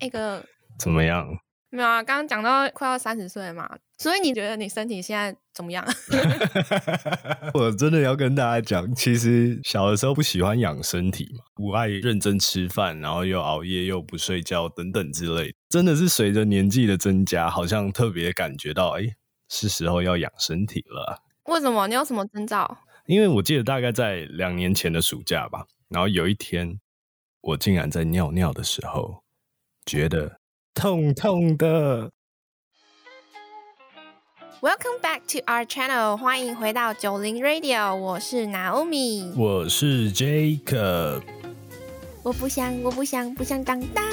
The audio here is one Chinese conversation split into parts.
那个怎么样？没有啊，刚刚讲到快要三十岁嘛，所以你觉得你身体现在怎么样？我真的要跟大家讲，其实小的时候不喜欢养身体嘛，不爱认真吃饭，然后又熬夜又不睡觉等等之类。真的是随着年纪的增加，好像特别感觉到，哎，是时候要养身体了。为什么？你有什么征兆？因为我记得大概在两年前的暑假吧，然后有一天，我竟然在尿尿的时候觉得。痛痛的。Welcome back to our channel，欢迎回到九零 Radio，我是 Naomi，我是 Jacob。我不想，我不想，不想长大。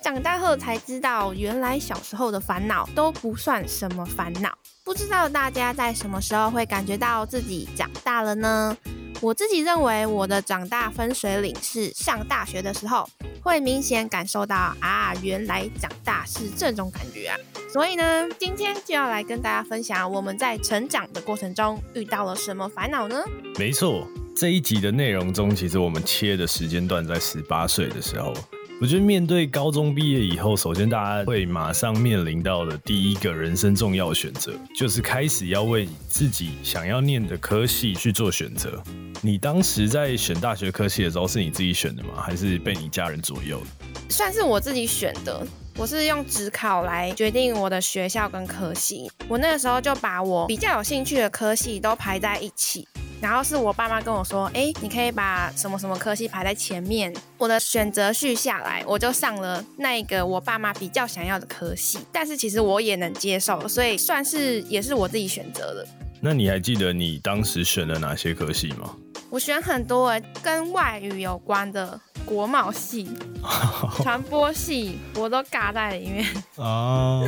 长大后才知道，原来小时候的烦恼都不算什么烦恼。不知道大家在什么时候会感觉到自己长大了呢？我自己认为，我的长大分水岭是上大学的时候，会明显感受到啊，原来长大是这种感觉啊。所以呢，今天就要来跟大家分享我们在成长的过程中遇到了什么烦恼呢？没错，这一集的内容中，其实我们切的时间段在十八岁的时候。我觉得面对高中毕业以后，首先大家会马上面临到的第一个人生重要选择，就是开始要为自己想要念的科系去做选择。你当时在选大学科系的时候，是你自己选的吗？还是被你家人左右？算是我自己选的。我是用职考来决定我的学校跟科系。我那个时候就把我比较有兴趣的科系都排在一起。然后是我爸妈跟我说，哎，你可以把什么什么科系排在前面。我的选择序下来，我就上了那个我爸妈比较想要的科系。但是其实我也能接受，所以算是也是我自己选择的。那你还记得你当时选了哪些科系吗？我选很多跟外语有关的，国贸系、传播系，我都嘎在里面。啊。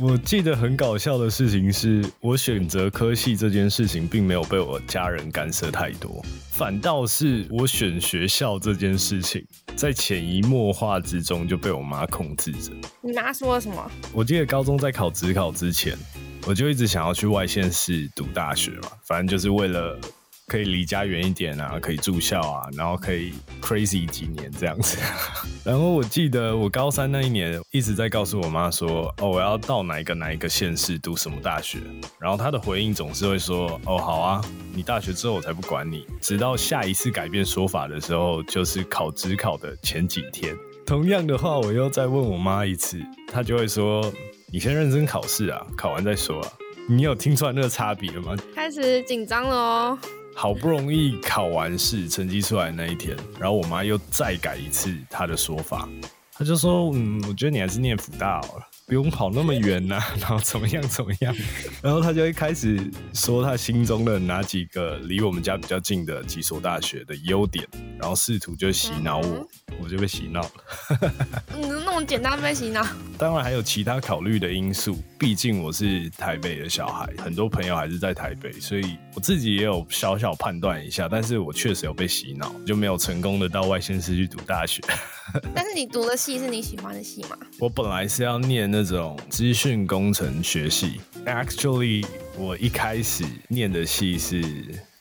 我记得很搞笑的事情是，我选择科系这件事情并没有被我家人干涉太多，反倒是我选学校这件事情，在潜移默化之中就被我妈控制着。你妈说了什么？我记得高中在考职考之前，我就一直想要去外县市读大学嘛，反正就是为了。可以离家远一点啊，可以住校啊，然后可以 crazy 几年这样子。然后我记得我高三那一年一直在告诉我妈说，哦，我要到哪一个哪一个县市读什么大学。然后她的回应总是会说，哦，好啊，你大学之后我才不管你。直到下一次改变说法的时候，就是考职考的前几天。同样的话，我又再问我妈一次，她就会说，你先认真考试啊，考完再说啊。你有听出来那个差别了吗？开始紧张了哦。好不容易考完试，成绩出来那一天，然后我妈又再改一次她的说法，她就说：“嗯，我觉得你还是念辅大好了。”不用跑那么远呐，然后怎么样怎么样，然后他就会开始说他心中的哪几个离我们家比较近的几所大学的优点，然后试图就洗脑我，我就被洗脑了。嗯，那么简单被洗脑？当然还有其他考虑的因素，毕竟我是台北的小孩，很多朋友还是在台北，所以我自己也有小小判断一下，但是我确实有被洗脑，就没有成功的到外县市去读大学。但是你读的系是你喜欢的系吗？我本来是要念那种资讯工程学系，actually 我一开始念的系是。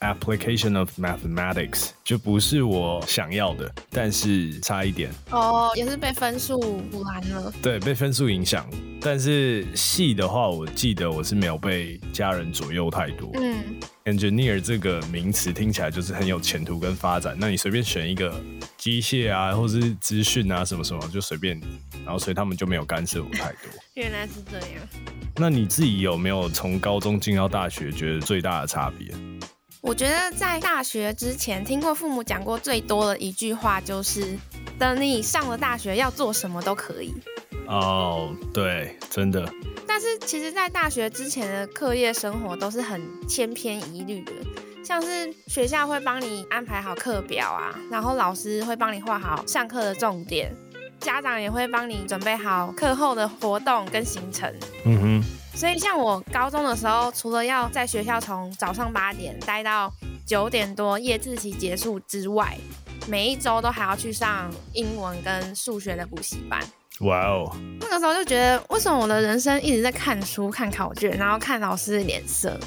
Application of mathematics 就不是我想要的，但是差一点哦，也是被分数阻拦了。对，被分数影响。但是系的话，我记得我是没有被家人左右太多。嗯，engineer 这个名词听起来就是很有前途跟发展。那你随便选一个机械啊，或是资讯啊，什么什么就随便你。然后所以他们就没有干涉我太多。原来是这样。那你自己有没有从高中进到大学，觉得最大的差别？我觉得在大学之前听过父母讲过最多的一句话就是，等你上了大学要做什么都可以。哦，对，真的。但是其实，在大学之前的课业生活都是很千篇一律的，像是学校会帮你安排好课表啊，然后老师会帮你画好上课的重点，家长也会帮你准备好课后的活动跟行程。嗯哼。所以，像我高中的时候，除了要在学校从早上八点待到九点多夜自习结束之外，每一周都还要去上英文跟数学的补习班。哇哦！那个时候就觉得，为什么我的人生一直在看书、看考卷，然后看老师的脸色，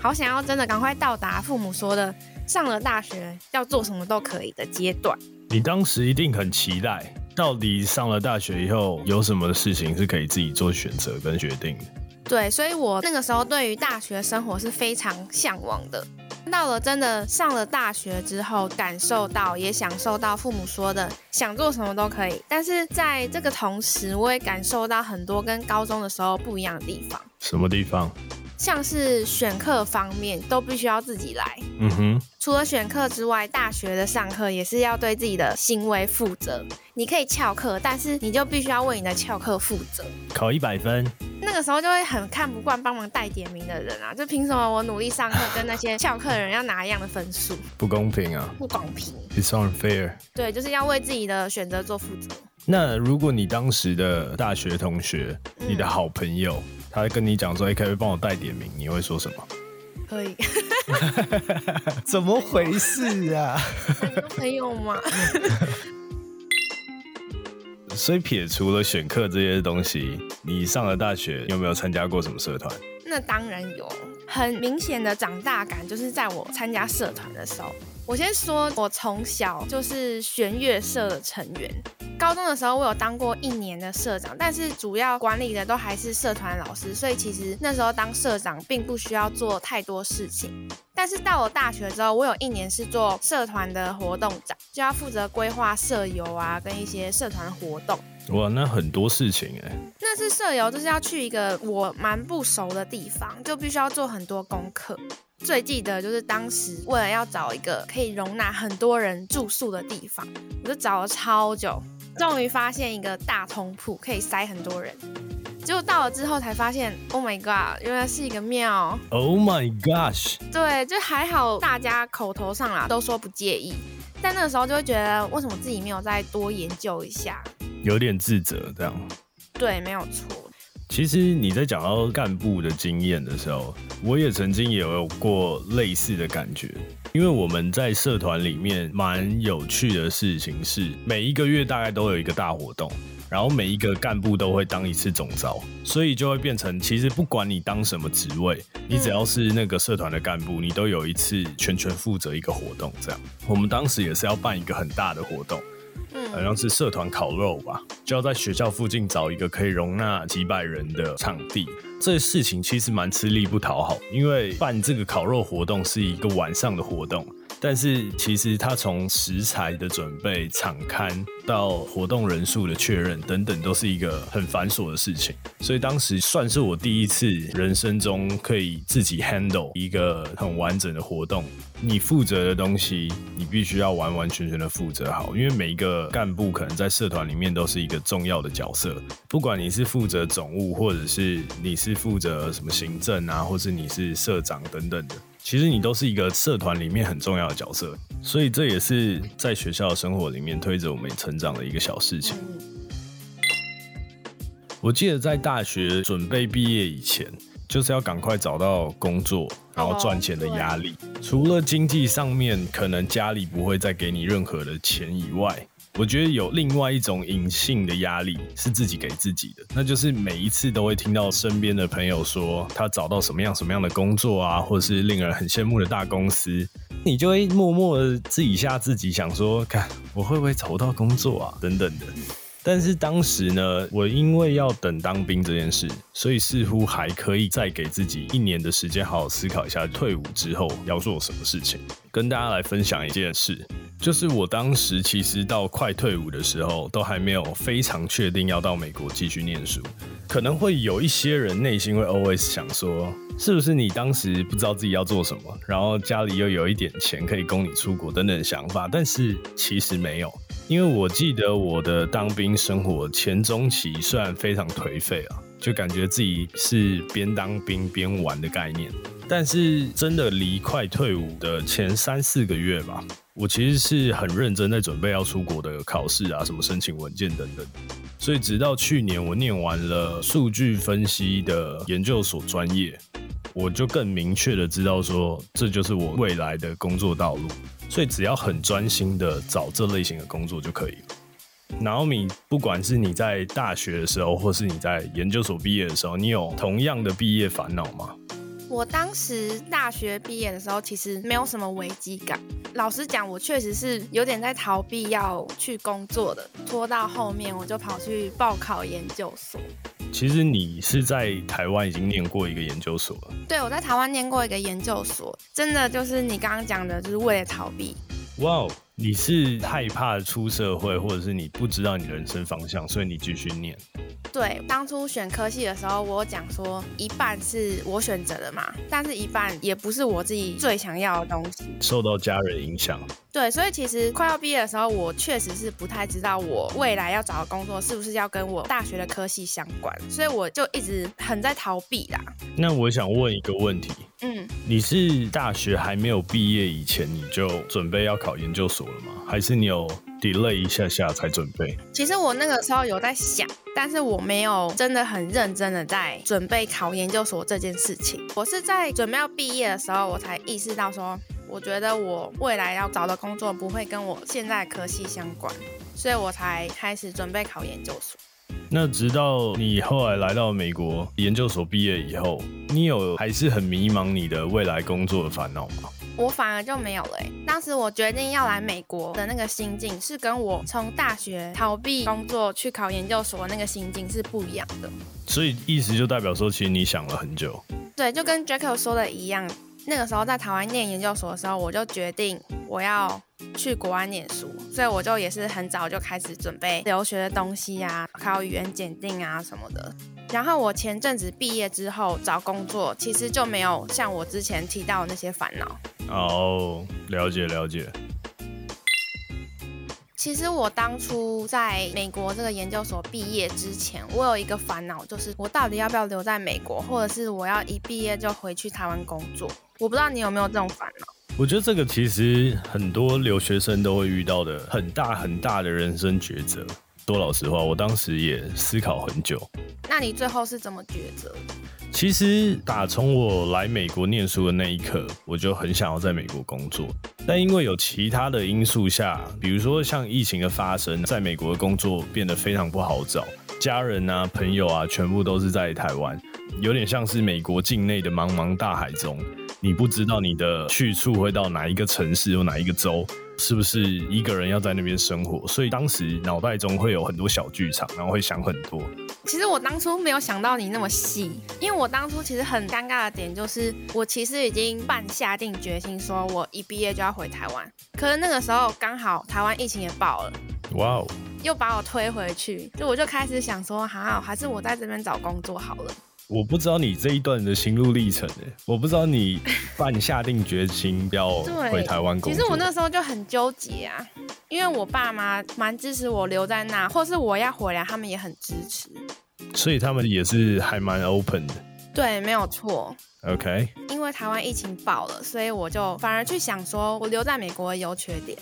好想要真的赶快到达父母说的上了大学要做什么都可以的阶段。你当时一定很期待。到底上了大学以后有什么事情是可以自己做选择跟决定的？对，所以我那个时候对于大学生活是非常向往的。到了真的上了大学之后，感受到也享受到父母说的想做什么都可以，但是在这个同时，我也感受到很多跟高中的时候不一样的地方。什么地方？像是选课方面都必须要自己来。嗯哼，除了选课之外，大学的上课也是要对自己的行为负责。你可以翘课，但是你就必须要为你的翘课负责。考一百分，那个时候就会很看不惯帮忙带点名的人啊，就凭什么我努力上课跟那些翘课的人要拿一样的分数？不公平啊不公平。！It's unfair。对，就是要为自己的选择做负责。那如果你当时的大学同学，你的好朋友，他跟你讲说，哎、可以帮我带点名？你会说什么？可以，怎么回事啊？有朋友吗？所以撇除了选课这些东西，你上了大学有没有参加过什么社团？那当然有，很明显的长大感就是在我参加社团的时候。我先说，我从小就是弦乐社的成员。高中的时候，我有当过一年的社长，但是主要管理的都还是社团老师，所以其实那时候当社长并不需要做太多事情。但是到了大学之后，我有一年是做社团的活动长，就要负责规划社游啊，跟一些社团活动。哇，那很多事情哎、那次社游就是要去一个我蛮不熟的地方，就必须要做很多功课。最记得就是当时为了要找一个可以容纳很多人住宿的地方，我就找了超久，终于发现一个大通铺可以塞很多人。结果到了之后才发现，Oh my god，原来是一个庙。Oh my gosh！对，就还好大家口头上啦都说不介意，但那个时候就会觉得为什么自己没有再多研究一下？有点自责这样。对，没有错。其实你在讲到干部的经验的时候，我也曾经也有过类似的感觉。因为我们在社团里面蛮有趣的事情是，每一个月大概都有一个大活动，然后每一个干部都会当一次总招，所以就会变成，其实不管你当什么职位，你只要是那个社团的干部，你都有一次全权负责一个活动。这样，我们当时也是要办一个很大的活动。好像是社团烤肉吧，就要在学校附近找一个可以容纳几百人的场地。这事情其实蛮吃力不讨好，因为办这个烤肉活动是一个晚上的活动，但是其实它从食材的准备、场刊到活动人数的确认等等，都是一个很繁琐的事情。所以当时算是我第一次人生中可以自己 handle 一个很完整的活动。你负责的东西，你必须要完完全全的负责好，因为每一个干部可能在社团里面都是一个重要的角色，不管你是负责总务，或者是你是负责什么行政啊，或是你是社长等等的，其实你都是一个社团里面很重要的角色，所以这也是在学校生活里面推着我们成长的一个小事情。我记得在大学准备毕业以前，就是要赶快找到工作，然后赚钱的压力。除了经济上面可能家里不会再给你任何的钱以外，我觉得有另外一种隐性的压力是自己给自己的，那就是每一次都会听到身边的朋友说他找到什么样什么样的工作啊，或者是令人很羡慕的大公司，你就会默默的自己吓自己，想说，看我会不会找不到工作啊，等等的。但是当时呢，我因为要等当兵这件事，所以似乎还可以再给自己一年的时间，好好思考一下退伍之后要做什么事情。跟大家来分享一件事，就是我当时其实到快退伍的时候，都还没有非常确定要到美国继续念书。可能会有一些人内心会 always 想说，是不是你当时不知道自己要做什么，然后家里又有一点钱可以供你出国等等想法，但是其实没有。因为我记得我的当兵生活前中期虽然非常颓废啊，就感觉自己是边当兵边玩的概念，但是真的离快退伍的前三四个月吧，我其实是很认真在准备要出国的考试啊，什么申请文件等等。所以直到去年我念完了数据分析的研究所专业，我就更明确的知道说，这就是我未来的工作道路。所以只要很专心的找这类型的工作就可以了。然后你不管是你在大学的时候，或是你在研究所毕业的时候，你有同样的毕业烦恼吗？我当时大学毕业的时候，其实没有什么危机感。老实讲，我确实是有点在逃避要去工作的，拖到后面我就跑去报考研究所。其实你是在台湾已经念过一个研究所了。对，我在台湾念过一个研究所，真的就是你刚刚讲的，就是为了逃避。哇哦，你是害怕出社会，或者是你不知道你人生方向，所以你继续念。对，当初选科系的时候，我讲说一半是我选择的嘛，但是一半也不是我自己最想要的东西，受到家人影响。对，所以其实快要毕业的时候，我确实是不太知道我未来要找的工作是不是要跟我大学的科系相关，所以我就一直很在逃避啦。那我想问一个问题，嗯，你是大学还没有毕业以前你就准备要考研究所了吗？还是你有 delay 一下下才准备？其实我那个时候有在想，但是我没有真的很认真的在准备考研究所这件事情。我是在准备要毕业的时候，我才意识到说，我觉得我未来要找的工作不会跟我现在科系相关，所以我才开始准备考研究所。那直到你后来来到美国研究所毕业以后，你有还是很迷茫你的未来工作的烦恼吗？我反而就没有了。当时我决定要来美国的那个心境，是跟我从大学逃避工作去考研究所那个心境是不一样的。所以意思就代表说，其实你想了很久。对，就跟 Jacko 说的一样，那个时候在台湾念研究所的时候，我就决定我要去国外念书，所以我就也是很早就开始准备留学的东西啊，考语言检定啊什么的。然后我前阵子毕业之后找工作，其实就没有像我之前提到的那些烦恼。哦，了解了解。其实我当初在美国这个研究所毕业之前，我有一个烦恼，就是我到底要不要留在美国，或者是我要一毕业就回去台湾工作？我不知道你有没有这种烦恼。我觉得这个其实很多留学生都会遇到的很大很大的人生抉择。说老实话，我当时也思考很久。那你最后是怎么抉择？其实打从我来美国念书的那一刻，我就很想要在美国工作。但因为有其他的因素下，比如说像疫情的发生，在美国的工作变得非常不好找，家人啊、朋友啊，全部都是在台湾，有点像是美国境内的茫茫大海中，你不知道你的去处会到哪一个城市或哪一个州。是不是一个人要在那边生活？所以当时脑袋中会有很多小剧场，然后会想很多。其实我当初没有想到你那么细，因为我当初其实很尴尬的点就是，我其实已经半下定决心说，我一毕业就要回台湾。可是那个时候刚好台湾疫情也爆了，哇哦，又把我推回去，就我就开始想说，好，还是我在这边找工作好了。我不知道你这一段的心路历程诶，我不知道你半下定决心要回台湾工作。其实我那时候就很纠结啊，因为我爸妈蛮支持我留在那，或是我要回来，他们也很支持。所以他们也是还蛮 open 的。对，没有错。OK。因为台湾疫情爆了，所以我就反而去想说，我留在美国的优缺点。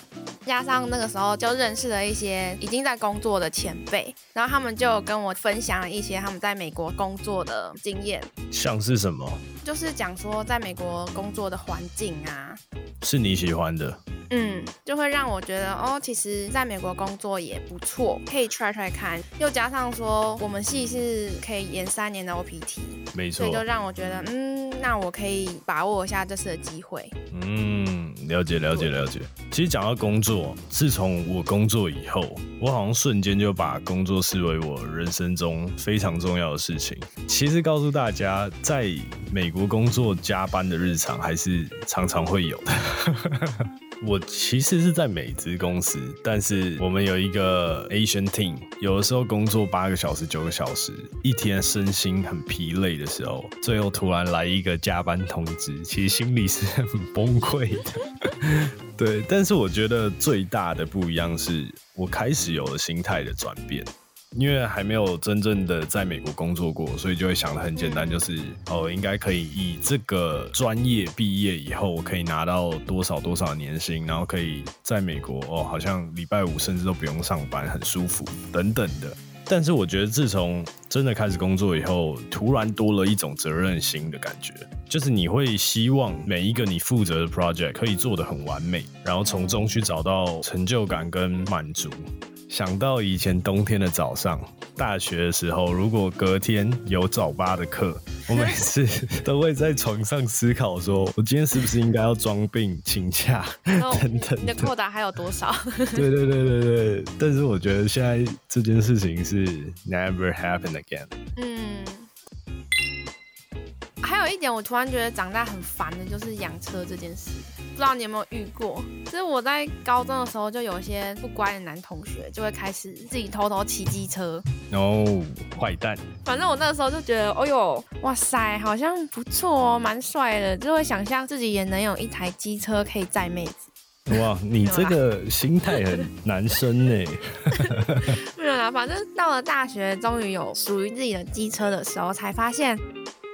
加上那个时候就认识了一些已经在工作的前辈，然后他们就跟我分享了一些他们在美国工作的经验。像是什么？就是讲说在美国工作的环境啊，是你喜欢的。嗯，就会让我觉得哦，其实在美国工作也不错，可以 try try 看。又加上说我们系是可以延三年的 OPT，没错，所以就让我觉得嗯，那我可以把握一下这次的机会。嗯，了解了解了解。其实讲到工作，自从我工作以后，我好像瞬间就把工作视为我人生中非常重要的事情。其实告诉大家，在美国工作加班的日常还是常常会有的。我其实是在美资公司，但是我们有一个 Asian team，有的时候工作八个小时、九个小时，一天身心很疲累的时候，最后突然来一个加班通知，其实心里是很崩溃的。对，但是我觉得最大的不一样是我开始有了心态的转变。因为还没有真正的在美国工作过，所以就会想的很简单，就是哦，应该可以以这个专业毕业以后，我可以拿到多少多少年薪，然后可以在美国哦，好像礼拜五甚至都不用上班，很舒服等等的。但是我觉得自从真的开始工作以后，突然多了一种责任心的感觉，就是你会希望每一个你负责的 project 可以做得很完美，然后从中去找到成就感跟满足。想到以前冬天的早上，大学的时候，如果隔天有早八的课，我每次 都会在床上思考，说我今天是不是应该要装病请假等等你的的。扣打还有多少？对对对对对，但是我觉得现在这件事情是 never happen again。嗯。还有一点，我突然觉得长大很烦的，就是养车这件事。不知道你有没有遇过？就是我在高中的时候，就有一些不乖的男同学，就会开始自己偷偷骑机车。然后坏蛋，反正我那个时候就觉得，哦呦，哇塞，好像不错哦，蛮帅的，就会想象自己也能有一台机车可以载妹子。哇，你这个心态很男生呢。没有啦，反正到了大学，终于有属于自己的机车的时候，才发现，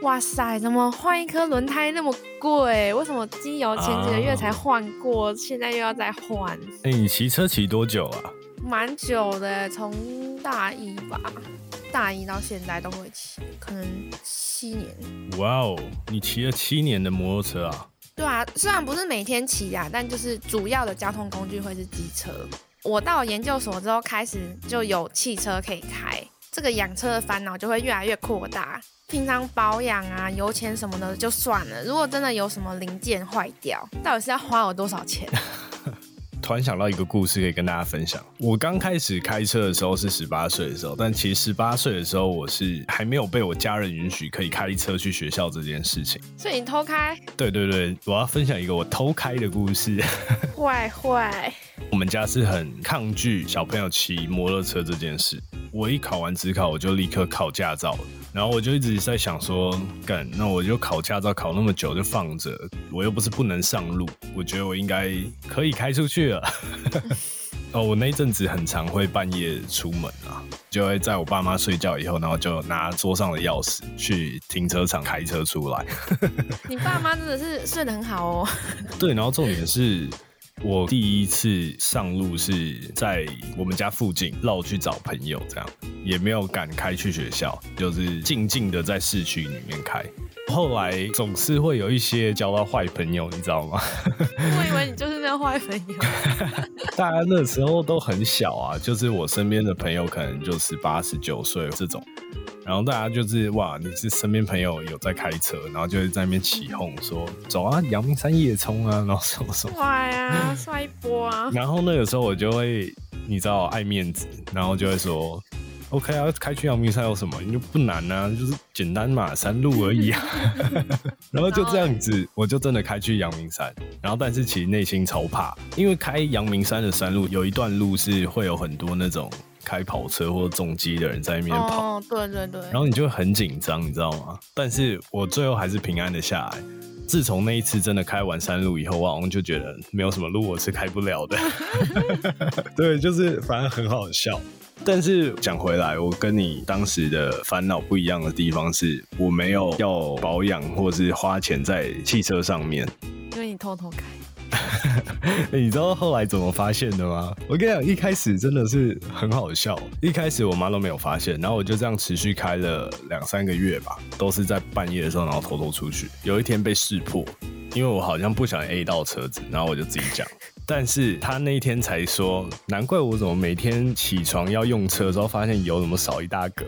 哇塞，怎么换一颗轮胎那么贵？为什么机油前几个月才换过，现在又要再换？哎、你骑车骑多久啊？蛮久的，从大一吧，大一到现在都会骑，可能七年。哇哦，你骑了七年的摩托车啊？对啊，虽然不是每天骑啊，但就是主要的交通工具会是机车。我到了研究所之后，开始就有汽车可以开，这个养车的烦恼就会越来越扩大。平常保养啊、油钱什么的就算了，如果真的有什么零件坏掉，到底是要花我多少钱？突然想到一个故事可以跟大家分享。我刚开始开车的时候是十八岁的时候，但其实十八岁的时候我是还没有被我家人允许可以开车去学校这件事情。所以你偷开，对对对，我要分享一个我偷开的故事。坏 坏，我们家是很抗拒小朋友骑摩托车这件事。我一考完职考，我就立刻考驾照了。然后我就一直在想说，干，那我就考驾照考那么久就放着，我又不是不能上路，我觉得我应该可以开出去了。哦，我那一阵子很常会半夜出门啊，就会在我爸妈睡觉以后，然后就拿桌上的钥匙去停车场开车出来。你爸妈真的是睡得很好哦。对，然后重点是我第一次上路是在我们家附近绕去找朋友，这样也没有敢开去学校，就是静静的在市区里面开。后来总是会有一些交到坏朋友，你知道吗？我以为你就是那个坏朋友。大家那时候都很小啊，就是我身边的朋友可能就十八、十九岁这种，然后大家就是哇，你是身边朋友有在开车，然后就会在那边起哄说走啊，阳明山夜冲啊，然后什么什么。帅啊，帅一波啊！然后那个时候我就会，你知道爱面子，然后就会说，OK 啊，开去阳明山有什么？你就不难啊，就是简单嘛，山路而已啊。然后就这样子，我就真的开去阳明山。然后但是其实内心超怕，因为开阳明山的山路有一段路是会有很多那种开跑车或重机的人在那边跑。哦，对对对。然后你就会很紧张，你知道吗？但是我最后还是平安的下来。自从那一次真的开完山路以后，我好像就觉得没有什么路我是开不了的。对，就是反正很好笑。但是讲回来，我跟你当时的烦恼不一样的地方是，我没有要保养或是花钱在汽车上面。因为你偷偷开。你知道后来怎么发现的吗？我跟你讲，一开始真的是很好笑。一开始我妈都没有发现，然后我就这样持续开了两三个月吧，都是在半夜的时候，然后偷偷出去。有一天被识破，因为我好像不想 A 到车子，然后我就自己讲。但是他那一天才说，难怪我怎么每天起床要用车的时候，发现油怎么少一大格。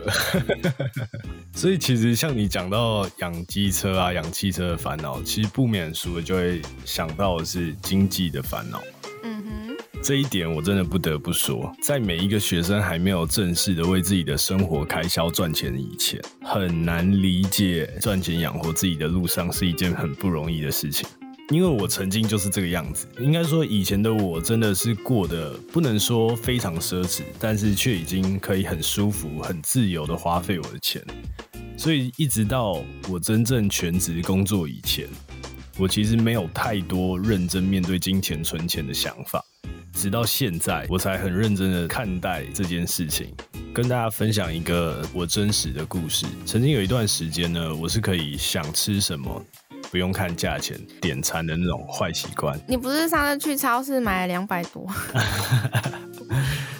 所以其实像你讲到养机车啊、养汽车的烦恼，其实不免俗的就会想到的是经济的烦恼。嗯哼，这一点我真的不得不说，在每一个学生还没有正式的为自己的生活开销赚钱以前，很难理解赚钱养活自己的路上是一件很不容易的事情。因为我曾经就是这个样子，应该说以前的我真的是过得不能说非常奢侈，但是却已经可以很舒服、很自由的花费我的钱。所以一直到我真正全职工作以前，我其实没有太多认真面对金钱存钱的想法。直到现在，我才很认真的看待这件事情，跟大家分享一个我真实的故事。曾经有一段时间呢，我是可以想吃什么不用看价钱点餐的那种坏习惯。你不是上次去超市买了两百多？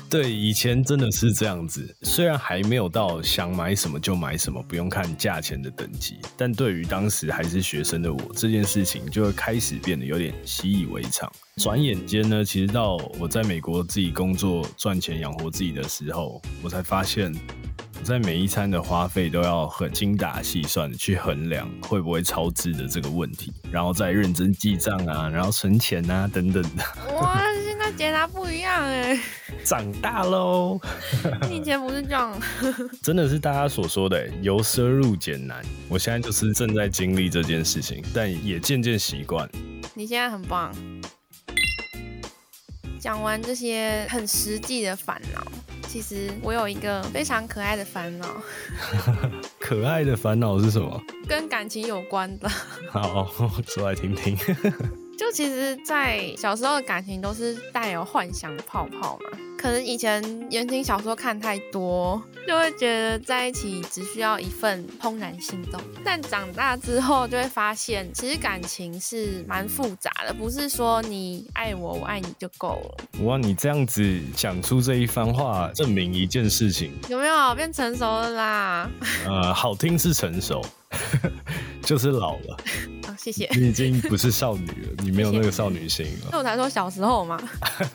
对，以前真的是这样子，虽然还没有到想买什么就买什么，不用看价钱的等级，但对于当时还是学生的我，这件事情就会开始变得有点习以为常。转眼间呢，其实到我在美国自己工作赚钱养活自己的时候，我才发现。在每一餐的花费都要很精打细算的去衡量会不会超支的这个问题，然后再认真记账啊，然后存钱啊等等的。哇，现在解答不一样哎，长大喽。以前不是这样，真的是大家所说的由奢入俭难。我现在就是正在经历这件事情，但也渐渐习惯。你现在很棒。讲完这些很实际的烦恼。其实我有一个非常可爱的烦恼，可爱的烦恼是什么？跟感情有关的。好，说来听听。就其实，在小时候的感情都是带有幻想的泡泡嘛。可能以前言情小说看太多，就会觉得在一起只需要一份怦然心动。但长大之后就会发现，其实感情是蛮复杂的，不是说你爱我，我爱你就够了。哇，你这样子讲出这一番话，证明一件事情，有没有变成熟了啦？呃，好听是成熟。就是老了，好，谢谢。你已经不是少女了，你没有那个少女心了。所以我才说小时候嘛。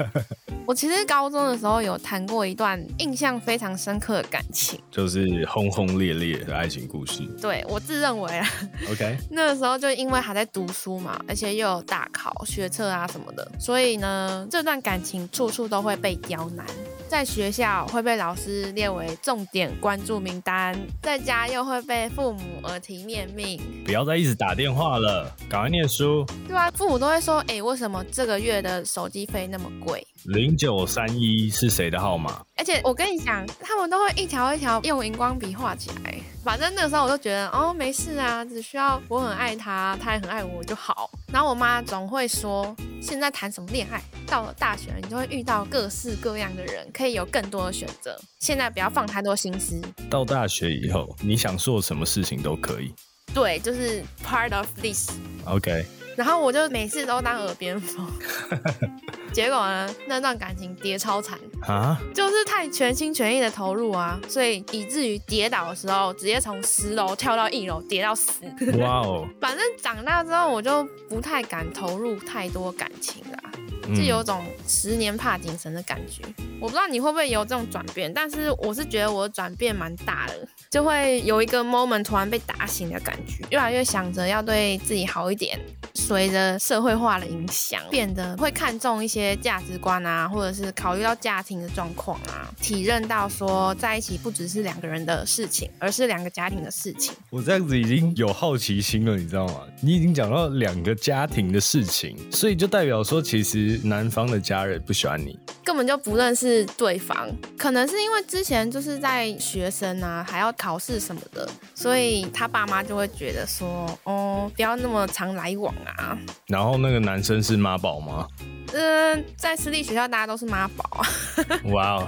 我其实高中的时候有谈过一段印象非常深刻的感情，就是轰轰烈烈的爱情故事。对我自认为啊，OK，那个时候就因为还在读书嘛，而且又有大考、学测啊什么的，所以呢，这段感情处处都会被刁难。在学校会被老师列为重点关注名单，在家又会被父母耳提面命，不要再一直打电话了，赶快念书。对啊，父母都会说，哎，为什么这个月的手机费那么贵？零九三一是谁的号码？而且我跟你讲，他们都会一条一条用荧光笔画起来。反正那个时候我就觉得，哦，没事啊，只需要我很爱他，他也很爱我就好。然后我妈总会说，现在谈什么恋爱？到了大学，你就会遇到各式各样的人，可以有更多的选择。现在不要放太多心思。到大学以后，你想做什么事情都可以。对，就是 part of this。OK。然后我就每次都当耳边风，结果呢，那段感情跌超惨啊，就是太全心全意的投入啊，所以以至于跌倒的时候，直接从十楼跳到一楼，跌到死。哇哦！反正长大之后，我就不太敢投入太多感情啦。就有种十年怕井绳的感觉，我不知道你会不会有这种转变，但是我是觉得我的转变蛮大的，就会有一个 moment 突然被打醒的感觉，越来越想着要对自己好一点。随着社会化的影响，变得会看重一些价值观啊，或者是考虑到家庭的状况啊，体认到说在一起不只是两个人的事情，而是两个家庭的事情。我这样子已经有好奇心了，你知道吗？你已经讲到两个家庭的事情，所以就代表说其实。男方的家人不喜欢你，根本就不认识对方，可能是因为之前就是在学生啊，还要考试什么的，所以他爸妈就会觉得说，哦，不要那么常来往啊。然后那个男生是妈宝吗？嗯，在私立学校大家都是妈宝啊。哇哦。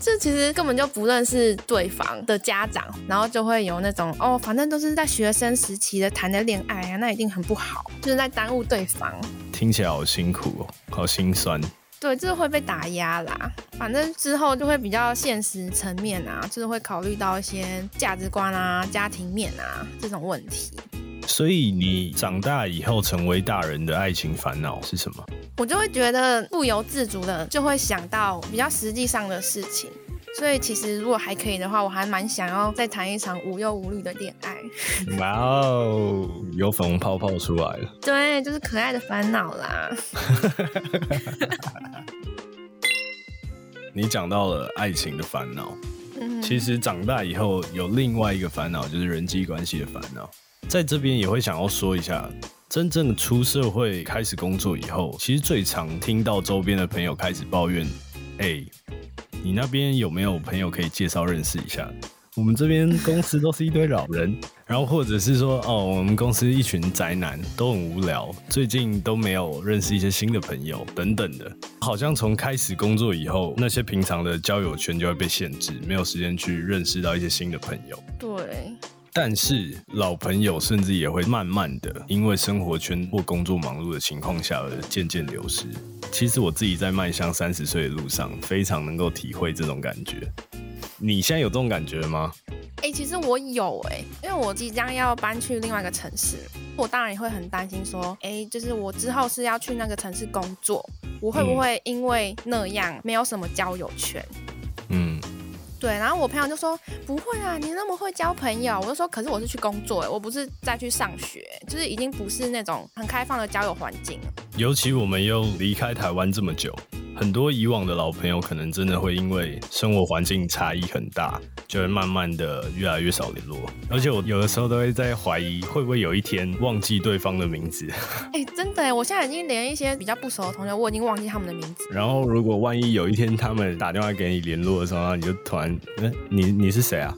这其实根本就不认识对方的家长，然后就会有那种哦，反正都是在学生时期的谈的恋爱啊，那一定很不好，就是在耽误对方。听起来好辛苦哦，好心酸。对，就是会被打压啦。反正之后就会比较现实层面啊，就是会考虑到一些价值观啊、家庭面啊这种问题。所以你长大以后成为大人的爱情烦恼是什么？我就会觉得不由自主的就会想到比较实际上的事情，所以其实如果还可以的话，我还蛮想要再谈一场无忧无虑的恋爱。哇哦，有粉红泡泡出来了。对，就是可爱的烦恼啦。你讲到了爱情的烦恼，其实长大以后有另外一个烦恼，就是人际关系的烦恼。在这边也会想要说一下。真正的出社会开始工作以后，其实最常听到周边的朋友开始抱怨：“哎，你那边有没有朋友可以介绍认识一下？我们这边公司都是一堆老人，然后或者是说，哦，我们公司一群宅男都很无聊，最近都没有认识一些新的朋友等等的。好像从开始工作以后，那些平常的交友圈就会被限制，没有时间去认识到一些新的朋友。对。但是老朋友甚至也会慢慢的因为生活圈或工作忙碌的情况下而渐渐流失。其实我自己在迈向三十岁的路上，非常能够体会这种感觉。你现在有这种感觉吗？哎、其实我有哎、因为我即将要搬去另外一个城市，我当然也会很担心说，哎、就是我之后是要去那个城市工作，我会不会因为那样没有什么交友圈？嗯，对，然后我朋友就说不会啊，你那么会交朋友。我就说，可是我是去工作，我不是再去上学，就是已经不是那种很开放的交友环境。尤其我们又离开台湾这么久，很多以往的老朋友可能真的会因为生活环境差异很大，就会慢慢的越来越少联络。而且我有的时候都会在怀疑，会不会有一天忘记对方的名字。哎、真的哎，我现在已经连一些比较不熟的同学，我已经忘记他们的名字。然后如果万一有一天他们打电话给你联络的时候，你就突然，嗯，你你是谁啊？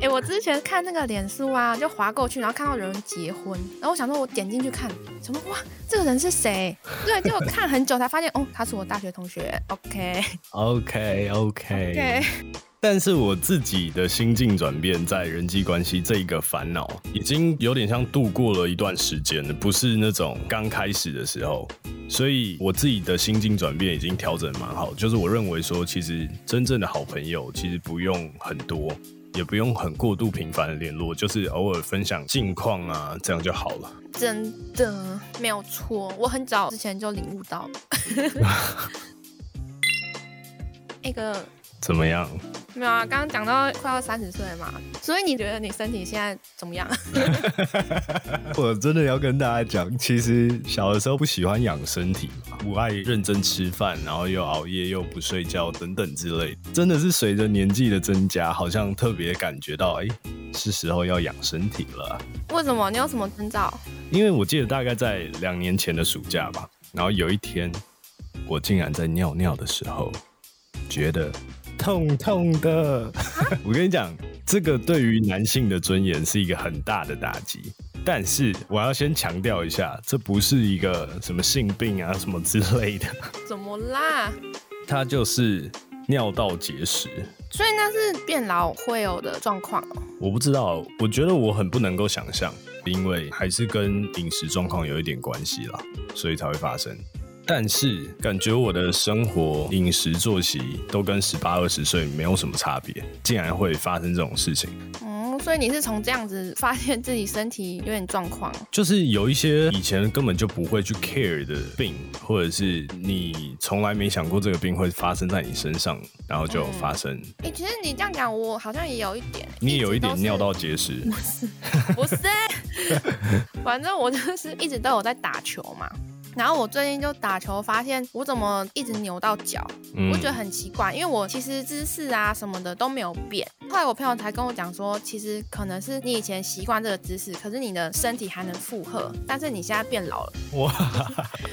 哎、我之前看那个脸书啊，就划过去，然后看到有人结婚，然后我想说，我点进去看，什么哇，这个人是谁？对，结果看很久才发现，哦，他是我大学同学。OK OK OK OK，但是我自己的心境转变，在人际关系这一个烦恼，已经有点像度过了一段时间了，不是那种刚开始的时候。所以我自己的心境转变已经调整蛮好，就是我认为说，其实真正的好朋友其实不用很多，也不用很过度频繁的联络，就是偶尔分享近况啊，这样就好了。真的没有错，我很早之前就领悟到了。那个怎么样？没有啊，刚刚讲到快要三十岁嘛，所以你觉得你身体现在怎么样？我真的要跟大家讲，其实小的时候不喜欢养身体嘛，不爱认真吃饭，然后又熬夜又不睡觉等等之类的。真的是随着年纪的增加，好像特别感觉到，哎、是时候要养身体了啊。为什么？你有什么征兆？因为我记得大概在两年前的暑假吧，然后有一天，我竟然在尿尿的时候，觉得痛痛的。我跟你讲，这个对于男性的尊严是一个很大的打击。但是我要先强调一下，这不是一个什么性病啊什么之类的，怎么啦？它就是尿道结石。所以那是变老会有的状况哦。我不知道，我觉得我很不能够想象，因为还是跟饮食状况有一点关系啦，所以才会发生。但是感觉我的生活、饮食、作息都跟十八、二十岁没有什么差别，竟然会发生这种事情，嗯，所以你是从这样子发现自己身体有点状况。就是有一些以前根本就不会去 care 的病，或者是你从来没想过这个病会发生在你身上，然后就发生，哎、其实你这样讲，我好像也有一点，你也有一点尿。道结石。不是，反正我就是一直都有在打球嘛。然后我最近就打球，发现我怎么一直扭到脚，嗯我觉得很奇怪，因为我其实姿势啊什么的都没有变。后来我朋友才跟我讲说，其实可能是你以前习惯这个姿势，可是你的身体还能负荷，但是你现在变老了，哇，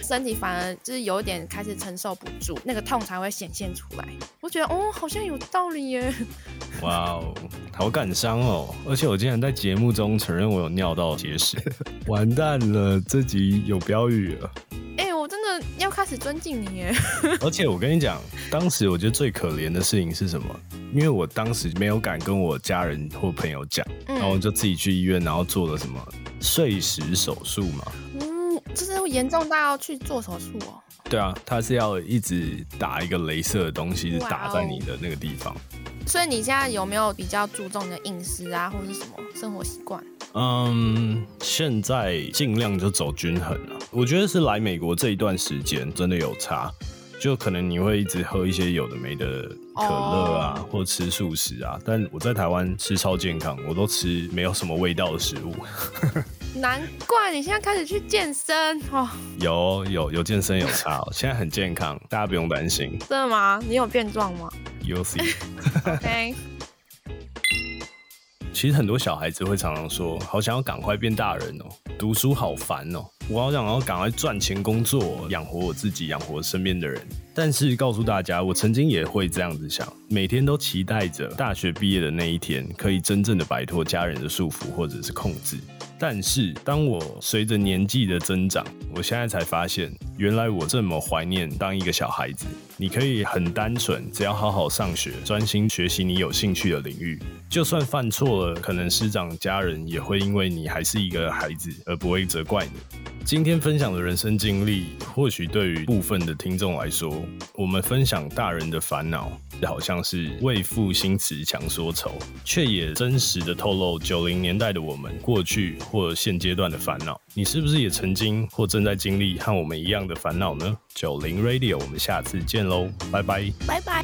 身体反而就是有一点开始承受不住，那个痛才会显现出来。我觉得哦，好像有道理耶。哇哦，好感伤哦！而且我竟然在节目中承认我有尿道结石，完蛋了，这集有标语了。哎、我真的要开始尊敬你耶。而且我跟你讲，当时我觉得最可怜的事情是什么？因为我当时没有敢跟我家人或朋友讲，然后就自己去医院，然后做了什么碎石手术嘛。嗯，就是严重到要去做手术哦。对啊，他是要一直打一个镭射的东西打在你的那个地方。所以你现在有没有比较注重你的饮食啊，或者是什么生活习惯？嗯，现在尽量就走均衡了。我觉得是来美国这一段时间真的有差，就可能你会一直喝一些有的没的可乐啊，或吃素食啊。但我在台湾吃超健康，我都吃没有什么味道的食物。难怪你现在开始去健身哦，有有有健身有差、哦，现在很健康，大家不用担心。真的吗？你有变壮吗 You see，？OK，其实很多小孩子会常常说，好想要赶快变大人哦，读书好烦哦，我好想要赶快赚钱工作，养活我自己，养活身边的人。但是告诉大家，我曾经也会这样子想，每天都期待着大学毕业的那一天，可以真正的摆脱家人的束缚或者是控制。但是当我随着年纪的增长，我现在才发现，原来我这么怀念当一个小孩子，你可以很单纯，只要好好上学，专心学习你有兴趣的领域。就算犯错了，可能师长、家人也会因为你还是一个孩子而不会责怪你。今天分享的人生经历，或许对于部分的听众来说，我们分享大人的烦恼，好像是为赋新词强说愁，却也真实的透露九零年代的我们过去或现阶段的烦恼。你是不是也曾经或正在经历和我们一样的烦恼呢？九零 Radio，我们下次见喽，拜拜，拜拜。